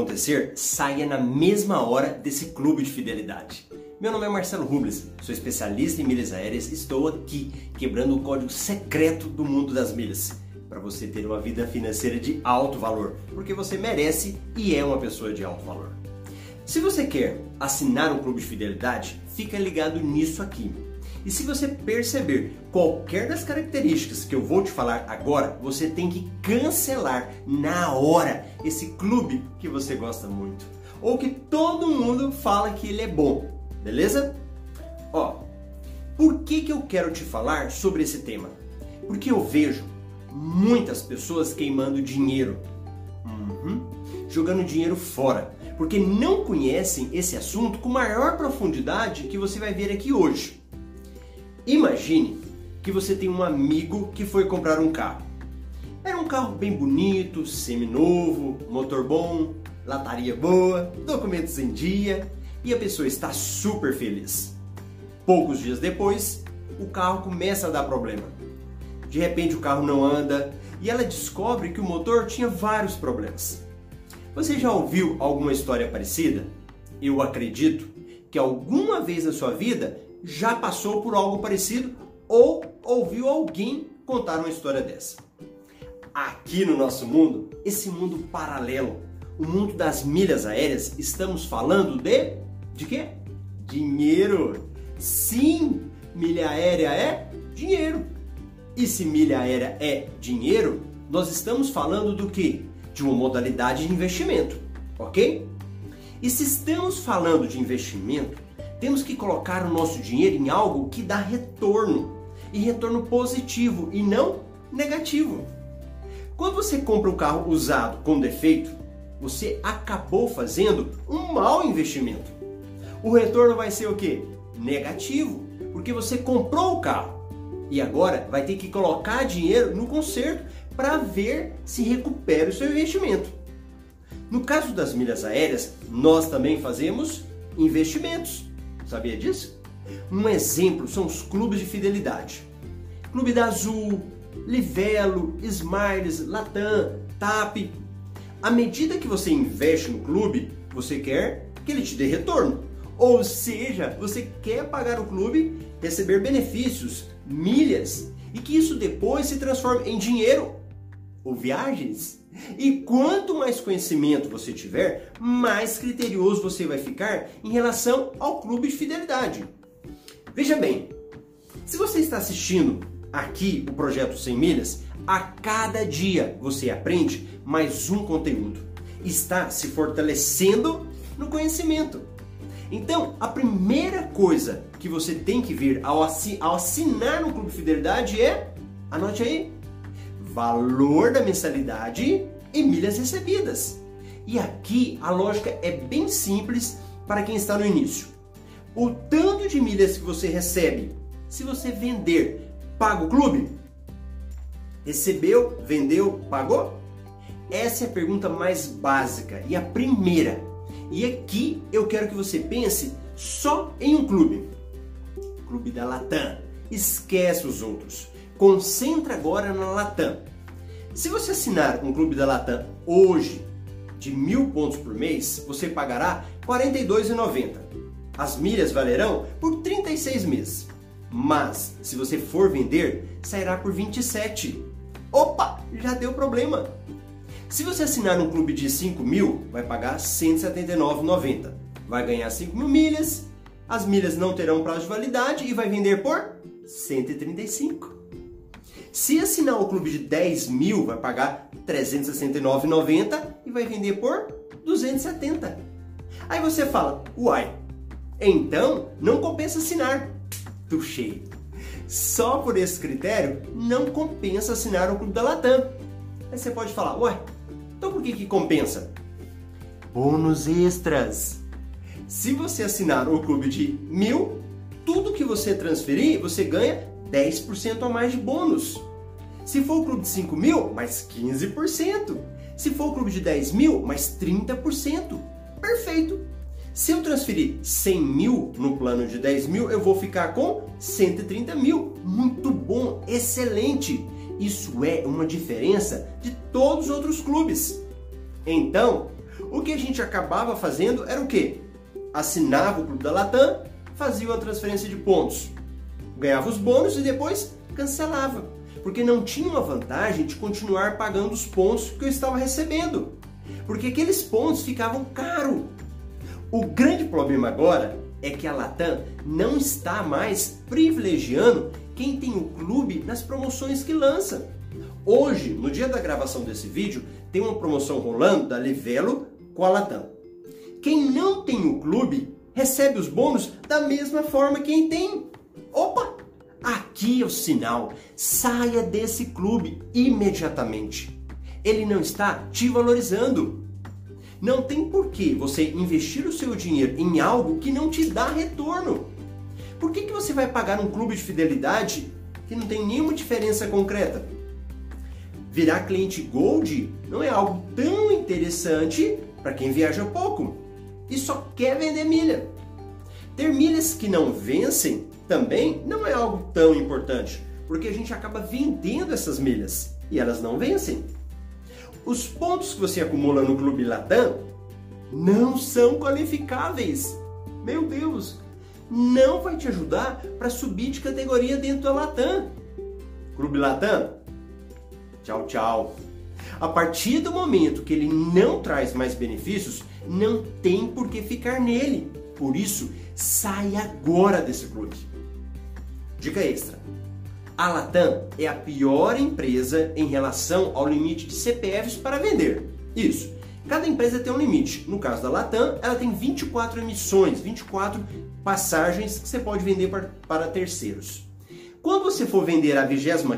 acontecer, saia na mesma hora desse clube de fidelidade. Meu nome é Marcelo Rubles, sou especialista em milhas aéreas e estou aqui quebrando o código secreto do mundo das milhas para você ter uma vida financeira de alto valor, porque você merece e é uma pessoa de alto valor. Se você quer assinar um clube de fidelidade, fica ligado nisso aqui. E se você perceber qualquer das características que eu vou te falar agora, você tem que cancelar na hora esse clube que você gosta muito ou que todo mundo fala que ele é bom beleza? Ó, por que, que eu quero te falar sobre esse tema? Porque eu vejo muitas pessoas queimando dinheiro, uhum, jogando dinheiro fora, porque não conhecem esse assunto com maior profundidade que você vai ver aqui hoje. Imagine que você tem um amigo que foi comprar um carro. Era um carro bem bonito, seminovo, motor bom, lataria boa, documentos em dia e a pessoa está super feliz. Poucos dias depois, o carro começa a dar problema. De repente o carro não anda e ela descobre que o motor tinha vários problemas. Você já ouviu alguma história parecida? Eu acredito que alguma vez na sua vida já passou por algo parecido ou ouviu alguém contar uma história dessa. Aqui no nosso mundo, esse mundo paralelo, o mundo das milhas aéreas, estamos falando de de quê? Dinheiro. Sim, milha aérea é dinheiro. E se milha aérea é dinheiro, nós estamos falando do que? De uma modalidade de investimento, ok? E se estamos falando de investimento, temos que colocar o nosso dinheiro em algo que dá retorno e retorno positivo e não negativo. Quando você compra um carro usado com defeito, você acabou fazendo um mau investimento o retorno vai ser o que? Negativo, porque você comprou o carro e agora vai ter que colocar dinheiro no conserto para ver se recupera o seu investimento. No caso das milhas aéreas, nós também fazemos investimentos. Sabia disso? Um exemplo são os clubes de fidelidade. Clube da Azul, Livelo, Smiles, Latam, TAP. À medida que você investe no clube, você quer que ele te dê retorno. Ou seja, você quer pagar o clube, receber benefícios, milhas e que isso depois se transforme em dinheiro ou viagens. E quanto mais conhecimento você tiver, mais criterioso você vai ficar em relação ao clube de fidelidade. Veja bem, se você está assistindo aqui o projeto 100 milhas, a cada dia você aprende mais um conteúdo. Está se fortalecendo no conhecimento. Então, a primeira coisa que você tem que ver ao, assinar no Clube Fidelidade é, anote aí, valor da mensalidade e milhas recebidas. E aqui a lógica é bem simples para quem está no início. O tanto de milhas que você recebe, se você vender, paga o clube? Recebeu, vendeu, pagou? Essa é a pergunta mais básica e a primeira e aqui eu quero que você pense só em um clube. Clube da Latam. Esquece os outros. Concentra agora na Latam. Se você assinar um clube da Latam hoje de mil pontos por mês, você pagará R$ 42,90. As milhas valerão por 36 meses. Mas se você for vender, sairá por 27. Opa, já deu problema. Se você assinar um clube de 5 mil, vai pagar R$ 179,90. Vai ganhar 5 mil milhas, as milhas não terão prazo de validade e vai vender por 135. Se assinar o clube de 10 mil, vai pagar R$ 369,90 e vai vender por 270. Aí você fala, uai, então não compensa assinar. Tuxei. Só por esse critério, não compensa assinar o clube da Latam. Aí você pode falar, uai, então por que, que compensa? Bônus extras. Se você assinar o clube de mil, tudo que você transferir, você ganha 10% a mais de bônus. Se for o clube de 5 mil, mais 15%. Se for o clube de 10 mil, mais 30%. Perfeito! Se eu transferir 100 mil no plano de 10 mil, eu vou ficar com 130 mil. Muito bom, excelente! Isso é uma diferença de todos os outros clubes. Então, O que a gente acabava fazendo era o quê? Assinava o Clube da Latam, fazia uma transferência de pontos, ganhava os bônus e depois cancelava, porque não tinha uma vantagem de continuar pagando os pontos que eu estava recebendo, porque aqueles pontos ficavam caros. O grande problema agora é que a Latam não está mais privilegiando quem tem o clube nas promoções que lança. Hoje, no dia da gravação desse vídeo, tem uma promoção rolando da Livelo com a Latam. Quem não tem o clube recebe os bônus da mesma forma que quem tem. Opa! Aqui é o sinal. Saia desse clube imediatamente. Ele não está te valorizando. Não tem por que você investir o seu dinheiro em algo que não te dá retorno. Por que, que você vai pagar um clube de fidelidade que não tem nenhuma diferença concreta? Virar cliente Gold não é algo tão interessante para quem viaja pouco e só quer vender milha. Ter milhas que não vencem também não é algo tão importante, porque a gente acaba vendendo essas milhas e elas não vencem. Os pontos que você acumula no Clube Latam não são qualificáveis. Meu Deus, não vai te ajudar para subir de categoria dentro da Latam. Clube Latam, tchau, tchau. A partir do momento que ele não traz mais benefícios, não tem por que ficar nele. Por isso, sai agora desse clube. Dica extra. A Latam é a pior empresa em relação ao limite de CPFs para vender. Isso. Cada empresa tem um limite. No caso da Latam, ela tem 24 emissões, 24 passagens que você pode vender para, para terceiros. Quando você for vender a 25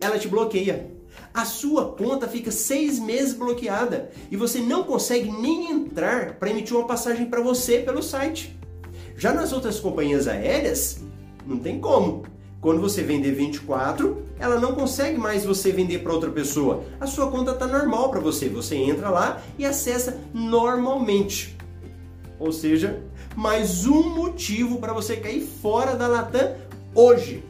ela te bloqueia. A sua conta fica seis meses bloqueada e você não consegue nem entrar para emitir uma passagem para você pelo site. Já nas outras companhias aéreas, não tem como. Quando você vender 24, ela não consegue mais você vender para outra pessoa. A sua conta está normal para você. Você entra lá e acessa normalmente. Ou seja, mais um motivo para você cair fora da Latam hoje.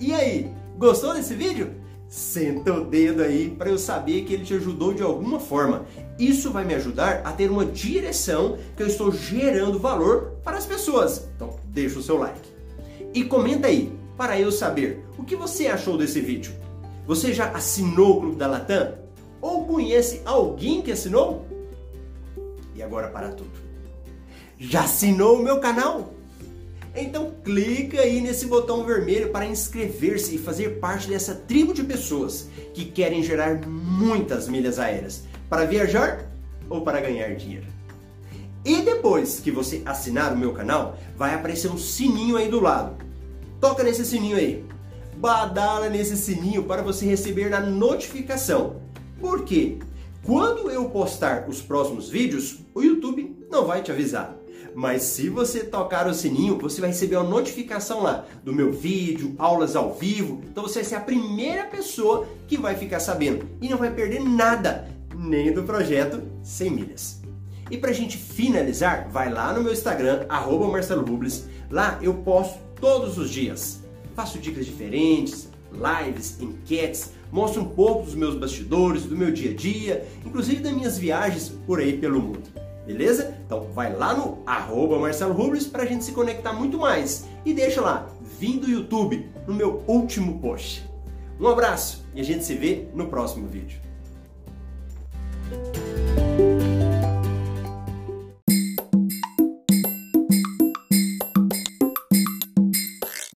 E aí, gostou desse vídeo? Senta o dedo aí para eu saber que ele te ajudou de alguma forma. Isso vai me ajudar a ter uma direção que eu estou gerando valor para as pessoas. Então, deixa o seu like. E comenta aí, para eu saber, o que você achou desse vídeo? Você já assinou o Clube da Latam? Ou conhece alguém que assinou? E agora para tudo. Já assinou o meu canal? Então clica aí nesse botão vermelho para inscrever-se e fazer parte dessa tribo de pessoas que querem gerar muitas milhas aéreas para viajar ou para ganhar dinheiro. E depois que você assinar o meu canal, vai aparecer um sininho aí do lado. Toca nesse sininho aí. Badala nesse sininho para você receber a notificação. Por quê? Quando eu postar os próximos vídeos, o YouTube não vai te avisar. Mas se você tocar o sininho, você vai receber uma notificação lá do meu vídeo, aulas ao vivo. Então você vai ser a primeira pessoa que vai ficar sabendo e não vai perder nada, nem do projeto 100 milhas. E para a gente finalizar, vai lá no meu Instagram, arroba Marcelo Rubles. Lá eu posto todos os dias. Faço dicas diferentes, lives, enquetes, mostro um pouco dos meus bastidores, do meu dia a dia, inclusive das minhas viagens por aí pelo mundo. Beleza? Então vai lá no arroba Marcelo Rubles para a gente se conectar muito mais. E deixa lá, vim do YouTube, no meu último post. Um abraço e a gente se vê no próximo vídeo.